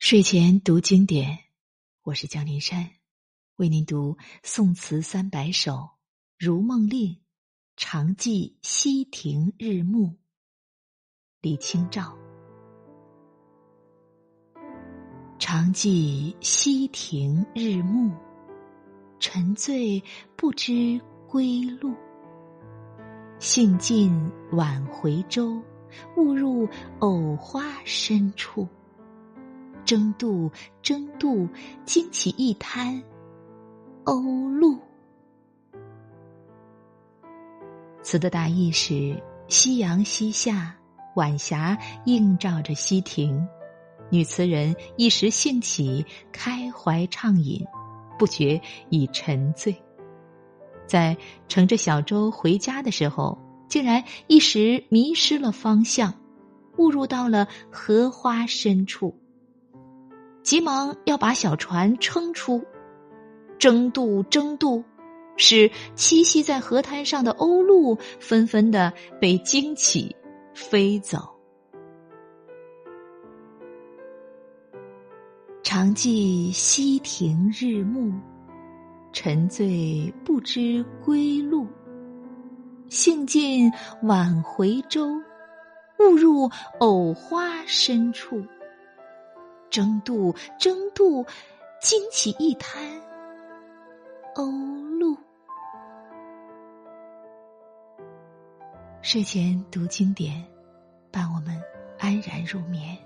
睡前读经典，我是江林山，为您读宋词三百首《如梦令》，常记溪亭日暮。李清照。常记溪亭日暮，沉醉不知归路。兴尽晚回舟，误入藕花深处。争渡，争渡，惊起一滩鸥鹭。词的大意是：夕阳西下，晚霞映照着溪亭，女词人一时兴起，开怀畅饮，不觉已沉醉。在乘着小舟回家的时候，竟然一时迷失了方向，误入到了荷花深处。急忙要把小船撑出，争渡争渡，使栖息在河滩上的鸥鹭纷纷的被惊起，飞走。常记溪亭日暮，沉醉不知归路。兴尽晚回舟，误入藕花深处。争渡，争渡，惊起一滩鸥鹭。睡前读经典，伴我们安然入眠。